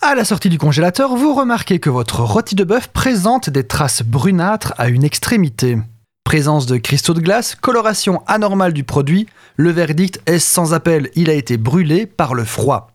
À la sortie du congélateur, vous remarquez que votre rôti de bœuf présente des traces brunâtres à une extrémité. Présence de cristaux de glace, coloration anormale du produit, le verdict est sans appel, il a été brûlé par le froid.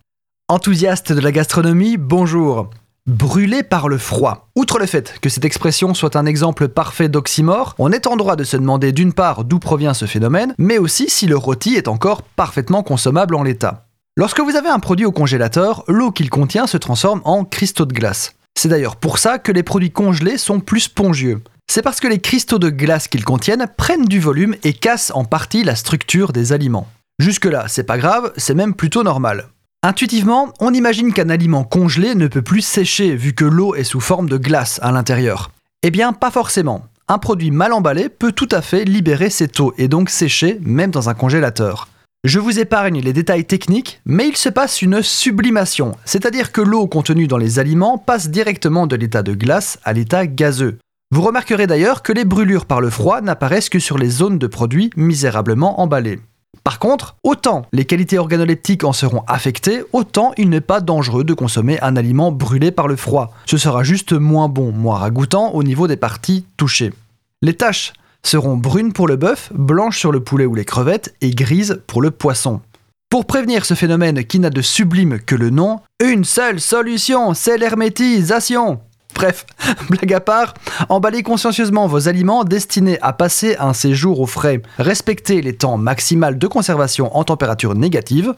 Enthousiaste de la gastronomie, bonjour. Brûlé par le froid. Outre le fait que cette expression soit un exemple parfait d'oxymore, on est en droit de se demander d'une part d'où provient ce phénomène, mais aussi si le rôti est encore parfaitement consommable en l'état. Lorsque vous avez un produit au congélateur, l'eau qu'il contient se transforme en cristaux de glace. C'est d'ailleurs pour ça que les produits congelés sont plus spongieux. C'est parce que les cristaux de glace qu'ils contiennent prennent du volume et cassent en partie la structure des aliments. Jusque-là, c'est pas grave, c'est même plutôt normal. Intuitivement, on imagine qu'un aliment congelé ne peut plus sécher vu que l'eau est sous forme de glace à l'intérieur. Eh bien, pas forcément. Un produit mal emballé peut tout à fait libérer cette eau et donc sécher même dans un congélateur. Je vous épargne les détails techniques, mais il se passe une sublimation, c'est-à-dire que l'eau contenue dans les aliments passe directement de l'état de glace à l'état gazeux. Vous remarquerez d'ailleurs que les brûlures par le froid n'apparaissent que sur les zones de produits misérablement emballés. Par contre, autant les qualités organoleptiques en seront affectées, autant il n'est pas dangereux de consommer un aliment brûlé par le froid. Ce sera juste moins bon, moins ragoûtant au niveau des parties touchées. Les taches seront brunes pour le bœuf, blanches sur le poulet ou les crevettes et grises pour le poisson. Pour prévenir ce phénomène qui n'a de sublime que le nom, une seule solution, c'est l'hermétisation. Bref, blague à part, emballez consciencieusement vos aliments destinés à passer un séjour au frais. Respectez les temps maximaux de conservation en température négative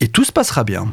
et tout se passera bien.